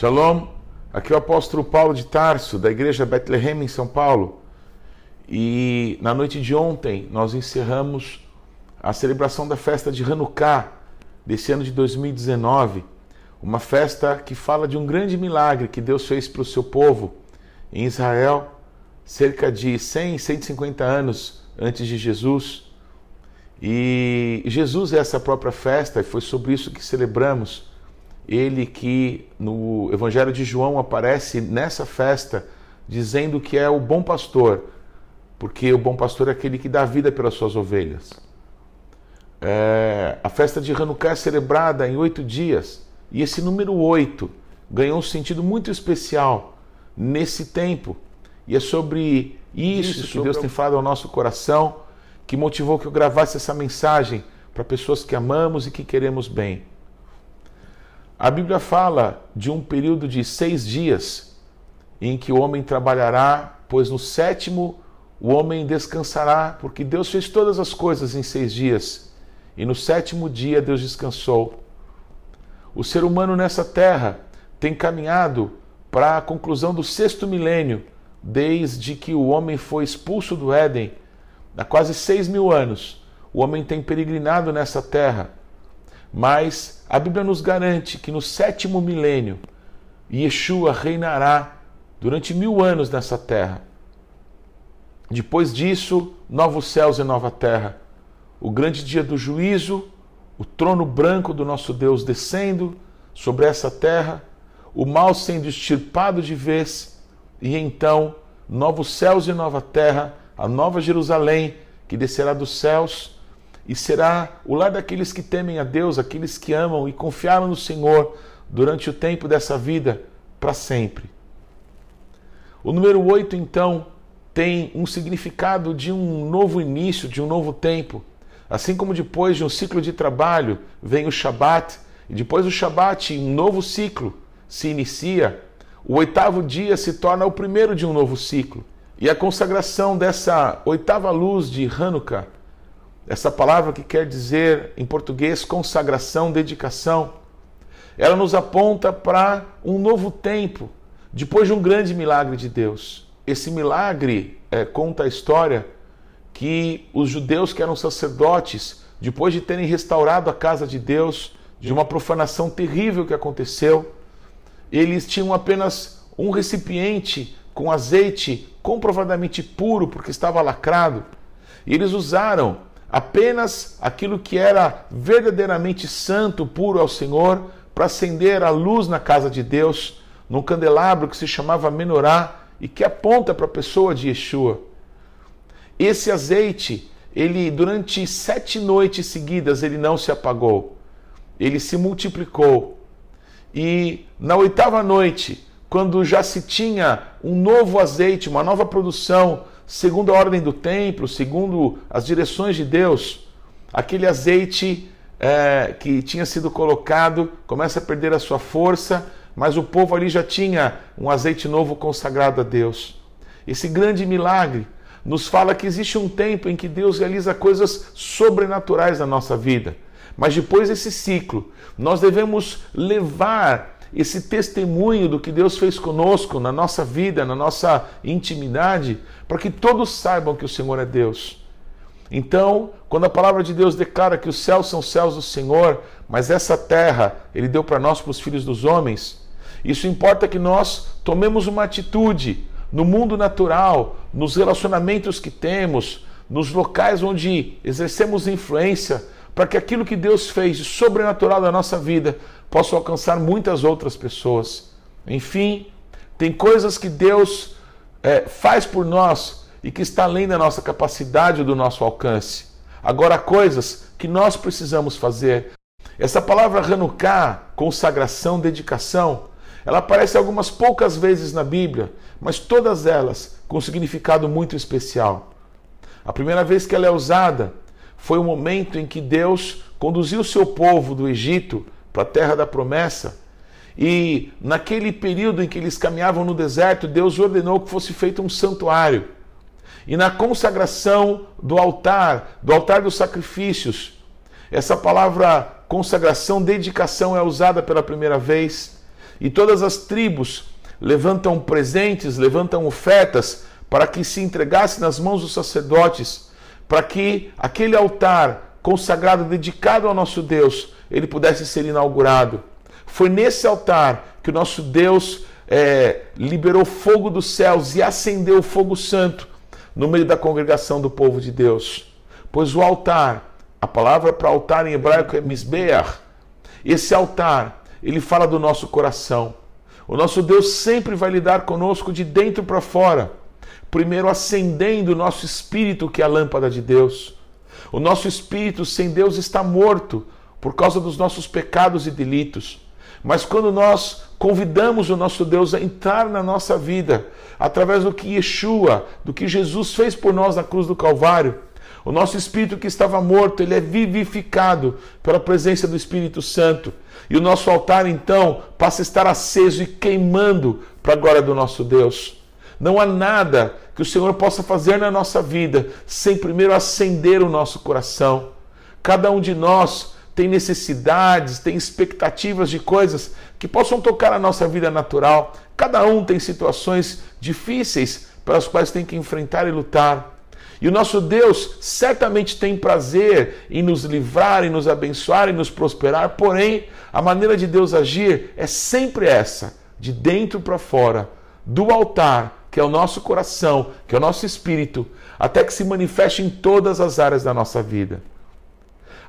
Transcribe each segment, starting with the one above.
Shalom, aqui é o apóstolo Paulo de Tarso, da igreja Bethlehem em São Paulo. E na noite de ontem nós encerramos a celebração da festa de Hanukkah desse ano de 2019, uma festa que fala de um grande milagre que Deus fez para o seu povo em Israel, cerca de 100, 150 anos antes de Jesus. E Jesus é essa própria festa, e foi sobre isso que celebramos. Ele que no Evangelho de João aparece nessa festa dizendo que é o bom pastor, porque o bom pastor é aquele que dá vida pelas suas ovelhas. É, a festa de Hanukkah é celebrada em oito dias, e esse número oito ganhou um sentido muito especial nesse tempo. E é sobre isso, isso que sobre Deus tem falado ao nosso coração que motivou que eu gravasse essa mensagem para pessoas que amamos e que queremos bem. A Bíblia fala de um período de seis dias em que o homem trabalhará, pois no sétimo o homem descansará, porque Deus fez todas as coisas em seis dias. E no sétimo dia Deus descansou. O ser humano nessa terra tem caminhado para a conclusão do sexto milênio, desde que o homem foi expulso do Éden. Há quase seis mil anos, o homem tem peregrinado nessa terra, mas a Bíblia nos garante que no sétimo milênio, Yeshua reinará durante mil anos nessa terra. Depois disso, novos céus e nova terra. O grande dia do juízo, o trono branco do nosso Deus descendo sobre essa terra, o mal sendo extirpado de vez, e então novos céus e nova terra a nova Jerusalém que descerá dos céus e será o lar daqueles que temem a Deus, aqueles que amam e confiaram no Senhor durante o tempo dessa vida para sempre. O número 8, então, tem um significado de um novo início, de um novo tempo. Assim como depois de um ciclo de trabalho vem o Shabat, e depois do Shabat um novo ciclo se inicia, o oitavo dia se torna o primeiro de um novo ciclo. E a consagração dessa oitava luz de Hanukkah, essa palavra que quer dizer em português consagração, dedicação, ela nos aponta para um novo tempo, depois de um grande milagre de Deus. Esse milagre é, conta a história que os judeus que eram sacerdotes, depois de terem restaurado a casa de Deus de uma profanação terrível que aconteceu, eles tinham apenas um recipiente com azeite comprovadamente puro, porque estava lacrado. E eles usaram apenas aquilo que era verdadeiramente santo, puro ao Senhor, para acender a luz na casa de Deus, num candelabro que se chamava menorá e que aponta para a pessoa de Yeshua. Esse azeite, ele durante sete noites seguidas, ele não se apagou, ele se multiplicou. E na oitava noite, quando já se tinha um novo azeite, uma nova produção, segundo a ordem do templo, segundo as direções de Deus, aquele azeite é, que tinha sido colocado começa a perder a sua força, mas o povo ali já tinha um azeite novo consagrado a Deus. Esse grande milagre nos fala que existe um tempo em que Deus realiza coisas sobrenaturais na nossa vida. Mas depois desse ciclo, nós devemos levar esse testemunho do que Deus fez conosco na nossa vida, na nossa intimidade, para que todos saibam que o Senhor é Deus. Então, quando a palavra de Deus declara que os céus são céus do Senhor, mas essa terra Ele deu para nós, para os filhos dos homens, isso importa que nós tomemos uma atitude no mundo natural, nos relacionamentos que temos, nos locais onde exercemos influência, para que aquilo que Deus fez de sobrenatural na nossa vida posso alcançar muitas outras pessoas. Enfim, tem coisas que Deus é, faz por nós e que está além da nossa capacidade do nosso alcance. Agora, coisas que nós precisamos fazer. Essa palavra Hanukkah, consagração, dedicação, ela aparece algumas poucas vezes na Bíblia, mas todas elas com significado muito especial. A primeira vez que ela é usada foi o momento em que Deus conduziu o seu povo do Egito para a terra da promessa. E naquele período em que eles caminhavam no deserto, Deus ordenou que fosse feito um santuário. E na consagração do altar, do altar dos sacrifícios, essa palavra consagração, dedicação é usada pela primeira vez. e todas as tribos levantam presentes, levantam ofertas para que se entregasse nas mãos dos sacerdotes, para que aquele altar consagrado, dedicado ao nosso Deus, ele pudesse ser inaugurado. Foi nesse altar que o nosso Deus é, liberou fogo dos céus e acendeu o fogo santo no meio da congregação do povo de Deus. Pois o altar, a palavra para altar em hebraico é misbeach. Esse altar, ele fala do nosso coração. O nosso Deus sempre vai lidar conosco de dentro para fora. Primeiro acendendo o nosso espírito, que é a lâmpada de Deus. O nosso espírito sem Deus está morto por causa dos nossos pecados e delitos. Mas quando nós convidamos o nosso Deus a entrar na nossa vida, através do que Yeshua, do que Jesus fez por nós na cruz do Calvário, o nosso espírito que estava morto, ele é vivificado pela presença do Espírito Santo. E o nosso altar, então, passa a estar aceso e queimando para a glória do nosso Deus. Não há nada que o Senhor possa fazer na nossa vida sem primeiro acender o nosso coração. Cada um de nós tem necessidades, tem expectativas de coisas que possam tocar a nossa vida natural. Cada um tem situações difíceis pelas quais tem que enfrentar e lutar. E o nosso Deus certamente tem prazer em nos livrar, em nos abençoar, em nos prosperar, porém, a maneira de Deus agir é sempre essa, de dentro para fora, do altar, que é o nosso coração, que é o nosso espírito, até que se manifeste em todas as áreas da nossa vida.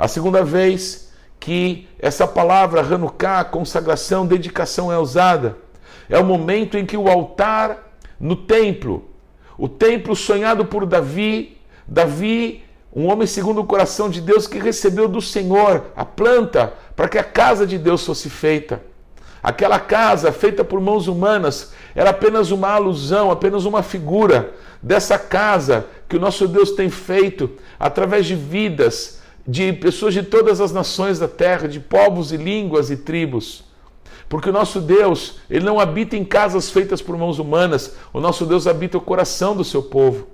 A segunda vez que essa palavra Hanukkah, consagração, dedicação é usada, é o momento em que o altar no templo, o templo sonhado por Davi, Davi, um homem segundo o coração de Deus que recebeu do Senhor a planta para que a casa de Deus fosse feita. Aquela casa feita por mãos humanas era apenas uma alusão, apenas uma figura dessa casa que o nosso Deus tem feito através de vidas de pessoas de todas as nações da terra, de povos e línguas e tribos. Porque o nosso Deus, ele não habita em casas feitas por mãos humanas, o nosso Deus habita o coração do seu povo.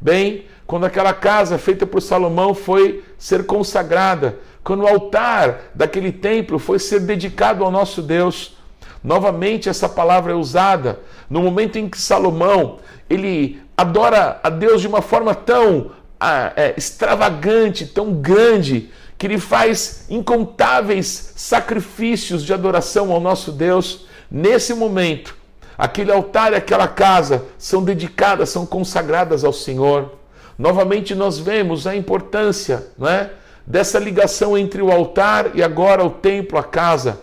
Bem, quando aquela casa feita por Salomão foi ser consagrada, quando o altar daquele templo foi ser dedicado ao nosso Deus, novamente essa palavra é usada no momento em que Salomão ele adora a Deus de uma forma tão é, extravagante, tão grande, que ele faz incontáveis sacrifícios de adoração ao nosso Deus. Nesse momento, aquele altar e aquela casa são dedicadas, são consagradas ao Senhor. Novamente nós vemos a importância não é, dessa ligação entre o altar e agora o templo, a casa.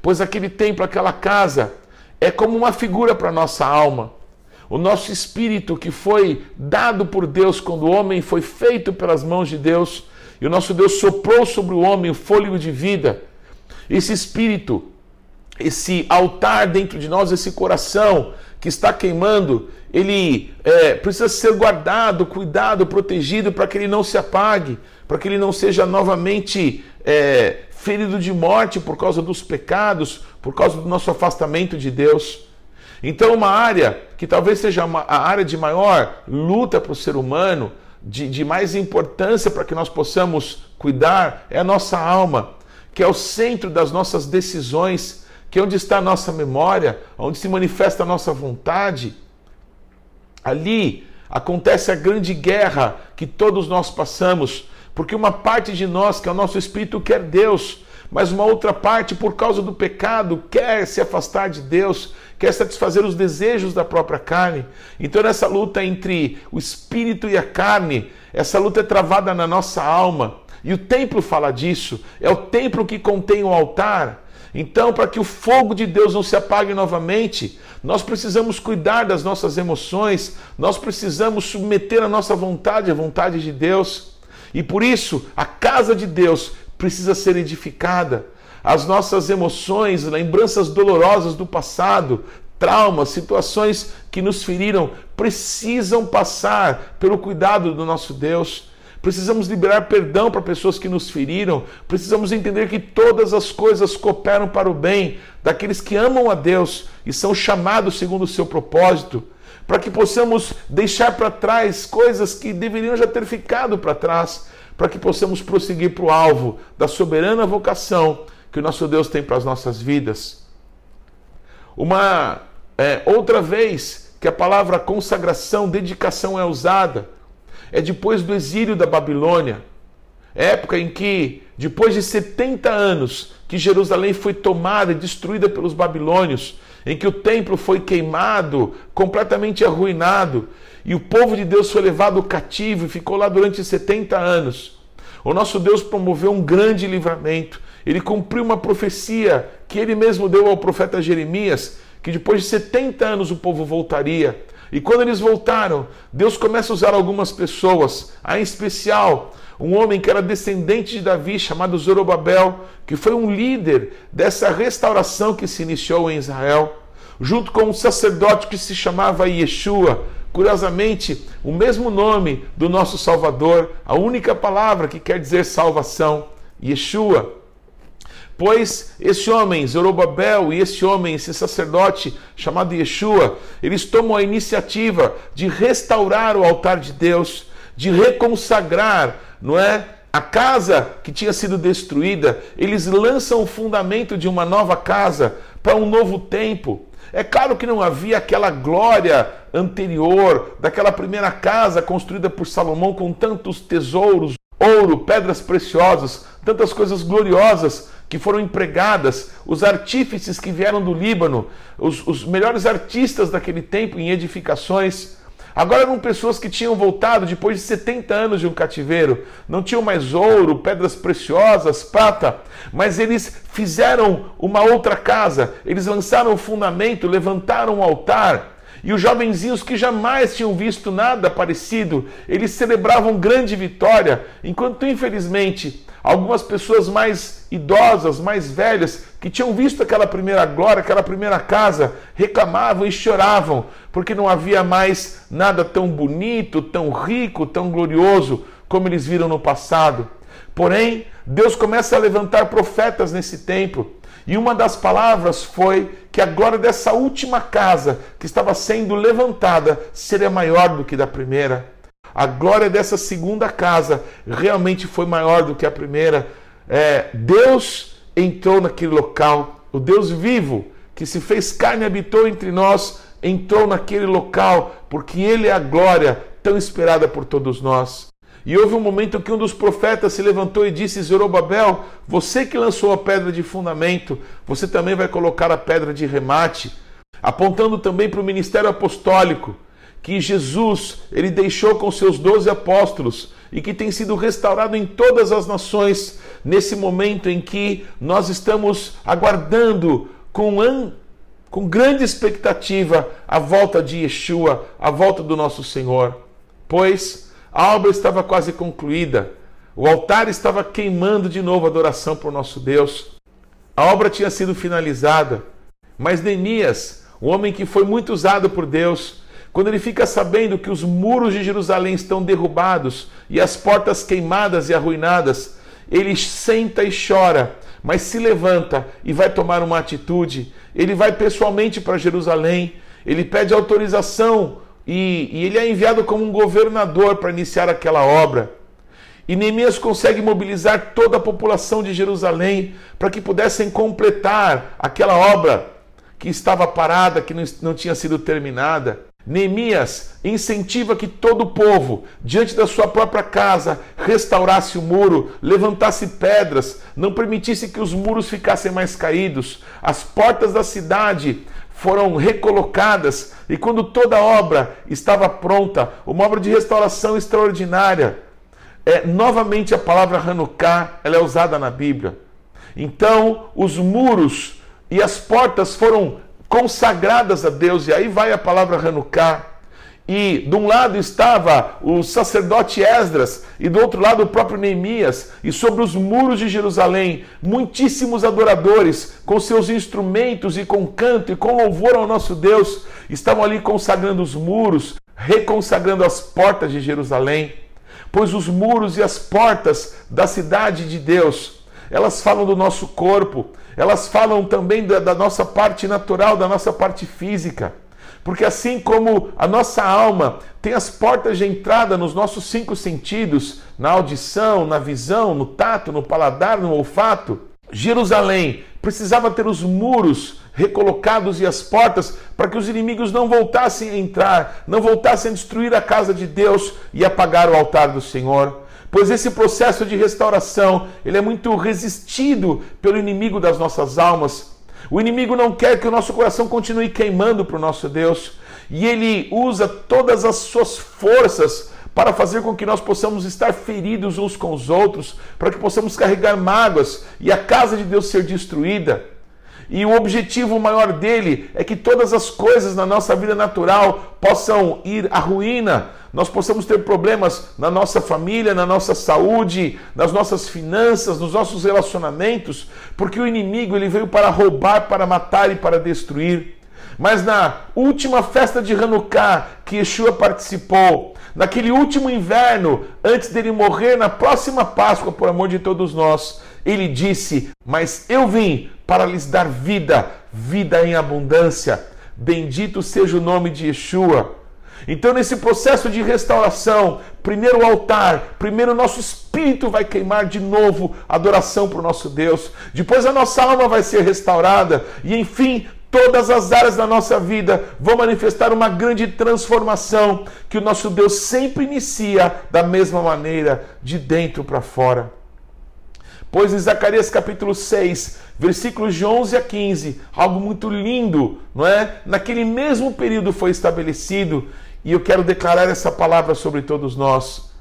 Pois aquele templo, aquela casa, é como uma figura para a nossa alma. O nosso espírito que foi dado por Deus quando o homem foi feito pelas mãos de Deus, e o nosso Deus soprou sobre o homem o fôlego de vida. Esse espírito, esse altar dentro de nós, esse coração que está queimando, ele é, precisa ser guardado, cuidado, protegido para que ele não se apague, para que ele não seja novamente é, ferido de morte por causa dos pecados, por causa do nosso afastamento de Deus. Então, uma área que talvez seja uma, a área de maior luta para o ser humano, de, de mais importância para que nós possamos cuidar, é a nossa alma, que é o centro das nossas decisões, que é onde está a nossa memória, onde se manifesta a nossa vontade. Ali acontece a grande guerra que todos nós passamos, porque uma parte de nós, que é o nosso espírito, quer Deus, mas uma outra parte, por causa do pecado, quer se afastar de Deus, quer satisfazer os desejos da própria carne. Então, nessa luta entre o espírito e a carne, essa luta é travada na nossa alma. E o templo fala disso. É o templo que contém o altar. Então, para que o fogo de Deus não se apague novamente, nós precisamos cuidar das nossas emoções, nós precisamos submeter a nossa vontade à vontade de Deus. E por isso, a casa de Deus precisa ser edificada as nossas emoções, lembranças dolorosas do passado, traumas, situações que nos feriram, precisam passar pelo cuidado do nosso Deus. Precisamos liberar perdão para pessoas que nos feriram. Precisamos entender que todas as coisas cooperam para o bem daqueles que amam a Deus e são chamados segundo o seu propósito. Para que possamos deixar para trás coisas que deveriam já ter ficado para trás. Para que possamos prosseguir para o alvo da soberana vocação que o nosso Deus tem para as nossas vidas. Uma é, outra vez que a palavra consagração, dedicação é usada, é depois do exílio da Babilônia, época em que, depois de 70 anos, que Jerusalém foi tomada e destruída pelos babilônios, em que o templo foi queimado, completamente arruinado, e o povo de Deus foi levado cativo e ficou lá durante 70 anos. O nosso Deus promoveu um grande livramento. Ele cumpriu uma profecia que ele mesmo deu ao profeta Jeremias, que depois de 70 anos o povo voltaria. E quando eles voltaram, Deus começa a usar algumas pessoas, em especial um homem que era descendente de Davi, chamado Zorobabel, que foi um líder dessa restauração que se iniciou em Israel, junto com um sacerdote que se chamava Yeshua, curiosamente, o mesmo nome do nosso Salvador, a única palavra que quer dizer salvação, Yeshua. Pois esse homem, Zorobabel, e esse homem, esse sacerdote chamado Yeshua, eles tomam a iniciativa de restaurar o altar de Deus, de reconsagrar, não é? A casa que tinha sido destruída, eles lançam o fundamento de uma nova casa para um novo tempo. É claro que não havia aquela glória anterior daquela primeira casa construída por Salomão com tantos tesouros, ouro, pedras preciosas, tantas coisas gloriosas que foram empregadas, os artífices que vieram do Líbano, os, os melhores artistas daquele tempo em edificações. Agora eram pessoas que tinham voltado depois de 70 anos de um cativeiro, não tinham mais ouro, pedras preciosas, prata, mas eles fizeram uma outra casa, eles lançaram o fundamento, levantaram um altar. E os jovenzinhos que jamais tinham visto nada parecido, eles celebravam grande vitória, enquanto infelizmente algumas pessoas mais idosas, mais velhas, que tinham visto aquela primeira glória, aquela primeira casa, reclamavam e choravam, porque não havia mais nada tão bonito, tão rico, tão glorioso como eles viram no passado. Porém, Deus começa a levantar profetas nesse tempo. E uma das palavras foi que a glória dessa última casa que estava sendo levantada seria maior do que da primeira. A glória dessa segunda casa realmente foi maior do que a primeira. É, Deus entrou naquele local, o Deus vivo que se fez carne e habitou entre nós, entrou naquele local, porque Ele é a glória tão esperada por todos nós. E houve um momento que um dos profetas se levantou e disse: Zorobabel, você que lançou a pedra de fundamento, você também vai colocar a pedra de remate, apontando também para o ministério apostólico que Jesus ele deixou com seus doze apóstolos e que tem sido restaurado em todas as nações nesse momento em que nós estamos aguardando com, an... com grande expectativa a volta de Yeshua, a volta do nosso Senhor. Pois a obra estava quase concluída, o altar estava queimando de novo a adoração por nosso Deus. A obra tinha sido finalizada, mas Neemias, um homem que foi muito usado por Deus, quando ele fica sabendo que os muros de Jerusalém estão derrubados e as portas queimadas e arruinadas, ele senta e chora, mas se levanta e vai tomar uma atitude. Ele vai pessoalmente para Jerusalém, ele pede autorização e, e ele é enviado como um governador para iniciar aquela obra. E Neemias consegue mobilizar toda a população de Jerusalém para que pudessem completar aquela obra que estava parada, que não, não tinha sido terminada. Neemias incentiva que todo o povo, diante da sua própria casa, restaurasse o muro, levantasse pedras, não permitisse que os muros ficassem mais caídos. As portas da cidade foram recolocadas e quando toda a obra estava pronta, uma obra de restauração extraordinária, é, novamente a palavra Hanukkah ela é usada na Bíblia. Então, os muros e as portas foram consagradas a Deus, e aí vai a palavra Hanukkah. E de um lado estava o sacerdote Esdras, e do outro lado o próprio Neemias, e sobre os muros de Jerusalém, muitíssimos adoradores, com seus instrumentos e com canto e com louvor ao nosso Deus, estavam ali consagrando os muros, reconsagrando as portas de Jerusalém. Pois os muros e as portas da cidade de Deus, elas falam do nosso corpo, elas falam também da, da nossa parte natural, da nossa parte física. Porque assim como a nossa alma tem as portas de entrada nos nossos cinco sentidos, na audição, na visão, no tato, no paladar, no olfato, Jerusalém precisava ter os muros recolocados e as portas para que os inimigos não voltassem a entrar, não voltassem a destruir a casa de Deus e apagar o altar do Senhor. Pois esse processo de restauração, ele é muito resistido pelo inimigo das nossas almas. O inimigo não quer que o nosso coração continue queimando para o nosso Deus, e ele usa todas as suas forças para fazer com que nós possamos estar feridos uns com os outros, para que possamos carregar mágoas e a casa de Deus ser destruída. E o objetivo maior dele é que todas as coisas na nossa vida natural possam ir à ruína, nós possamos ter problemas na nossa família, na nossa saúde, nas nossas finanças, nos nossos relacionamentos, porque o inimigo ele veio para roubar, para matar e para destruir. Mas na última festa de Hanukkah que Yeshua participou, naquele último inverno, antes dele morrer, na próxima Páscoa, por amor de todos nós, ele disse: Mas eu vim para lhes dar vida, vida em abundância. Bendito seja o nome de Yeshua. Então, nesse processo de restauração, primeiro o altar, primeiro o nosso espírito vai queimar de novo adoração para o nosso Deus, depois a nossa alma vai ser restaurada, e enfim, todas as áreas da nossa vida vão manifestar uma grande transformação que o nosso Deus sempre inicia da mesma maneira, de dentro para fora. Pois em Zacarias capítulo 6, versículos de 11 a 15, algo muito lindo, não é? Naquele mesmo período foi estabelecido, e eu quero declarar essa palavra sobre todos nós.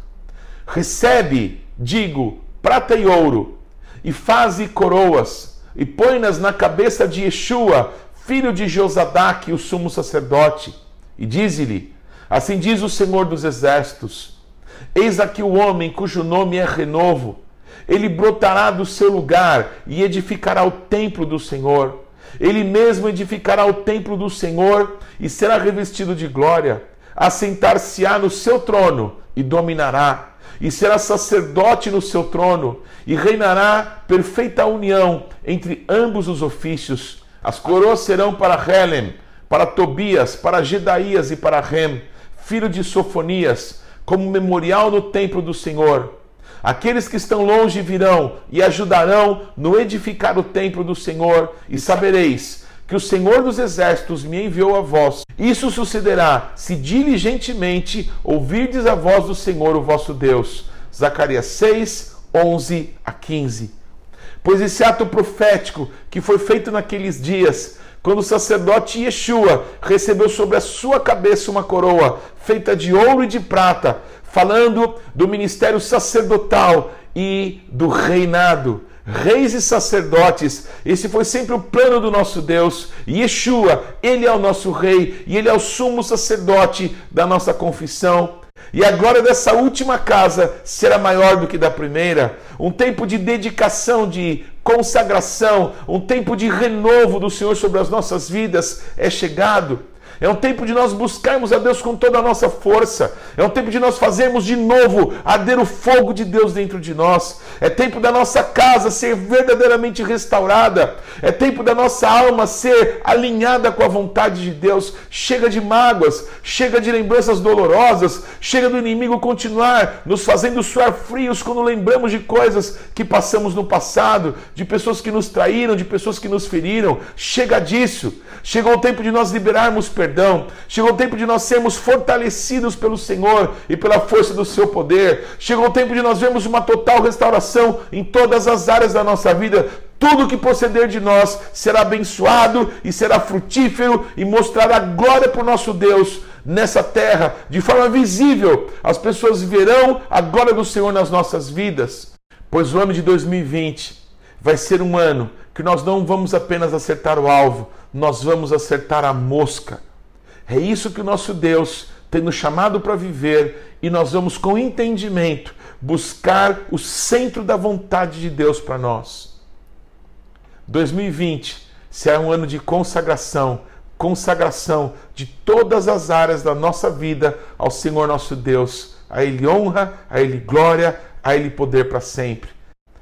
Recebe, digo, prata e ouro, e faze coroas, e põe-nas na cabeça de Yeshua, filho de Josadaque, o sumo sacerdote, e dize-lhe: Assim diz o Senhor dos Exércitos: Eis aqui o homem cujo nome é renovo ele brotará do seu lugar e edificará o templo do Senhor. Ele mesmo edificará o templo do Senhor e será revestido de glória. Assentar-se-á no seu trono e dominará. E será sacerdote no seu trono e reinará perfeita união entre ambos os ofícios. As coroas serão para Helem, para Tobias, para Gedaías e para Rem, filho de Sofonias, como memorial no templo do Senhor Aqueles que estão longe virão e ajudarão no edificar o templo do Senhor, e sabereis que o Senhor dos Exércitos me enviou a vós. Isso sucederá se diligentemente ouvirdes a voz do Senhor, o vosso Deus. Zacarias 6, 11 a 15. Pois esse ato profético que foi feito naqueles dias, quando o sacerdote Yeshua recebeu sobre a sua cabeça uma coroa feita de ouro e de prata, falando do ministério sacerdotal e do reinado. Reis e sacerdotes, esse foi sempre o plano do nosso Deus. Yeshua, ele é o nosso rei e ele é o sumo sacerdote da nossa confissão. E a glória dessa última casa será maior do que da primeira. Um tempo de dedicação, de consagração, um tempo de renovo do Senhor sobre as nossas vidas é chegado. É um tempo de nós buscarmos a Deus com toda a nossa força. É um tempo de nós fazermos de novo arder o fogo de Deus dentro de nós. É tempo da nossa casa ser verdadeiramente restaurada. É tempo da nossa alma ser alinhada com a vontade de Deus. Chega de mágoas, chega de lembranças dolorosas, chega do inimigo continuar nos fazendo suar frios quando lembramos de coisas que passamos no passado, de pessoas que nos traíram, de pessoas que nos feriram. Chega disso. Chegou o tempo de nós liberarmos perdão. Chegou o tempo de nós sermos fortalecidos pelo Senhor e pela força do seu poder. Chegou o tempo de nós vermos uma total restauração em todas as áreas da nossa vida. Tudo que proceder de nós será abençoado e será frutífero e mostrará glória para o nosso Deus nessa terra de forma visível. As pessoas verão a glória do Senhor nas nossas vidas. Pois o ano de 2020 vai ser um ano que nós não vamos apenas acertar o alvo, nós vamos acertar a mosca. É isso que o nosso Deus tem nos chamado para viver e nós vamos, com entendimento, buscar o centro da vontade de Deus para nós. 2020 será um ano de consagração consagração de todas as áreas da nossa vida ao Senhor nosso Deus. A Ele honra, a Ele glória, a Ele poder para sempre.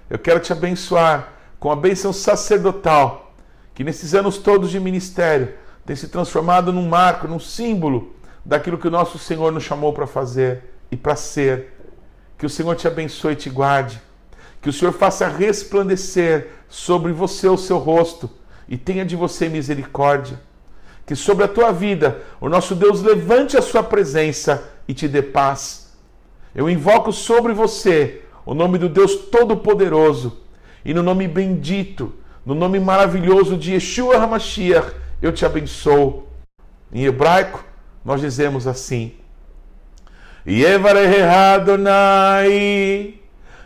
Eu quero te abençoar com a bênção sacerdotal que nesses anos todos de ministério tem se transformado num marco, num símbolo daquilo que o nosso Senhor nos chamou para fazer e para ser. Que o Senhor te abençoe e te guarde. Que o Senhor faça resplandecer sobre você o seu rosto e tenha de você misericórdia. Que sobre a tua vida o nosso Deus levante a sua presença e te dê paz. Eu invoco sobre você o nome do Deus Todo-Poderoso e no nome bendito, no nome maravilhoso de Yeshua HaMashiach, eu te abençoo. Em hebraico, nós dizemos assim: Yevareh Adonai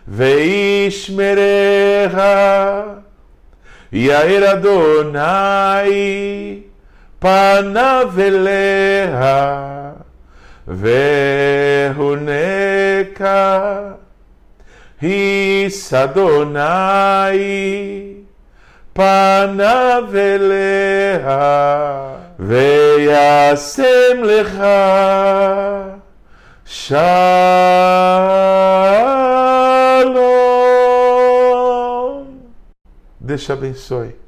veishmerecha Yair Adonai panav eleha vehuneka His Adonai panav eleha וישם לך שלום. Deus te abençoe.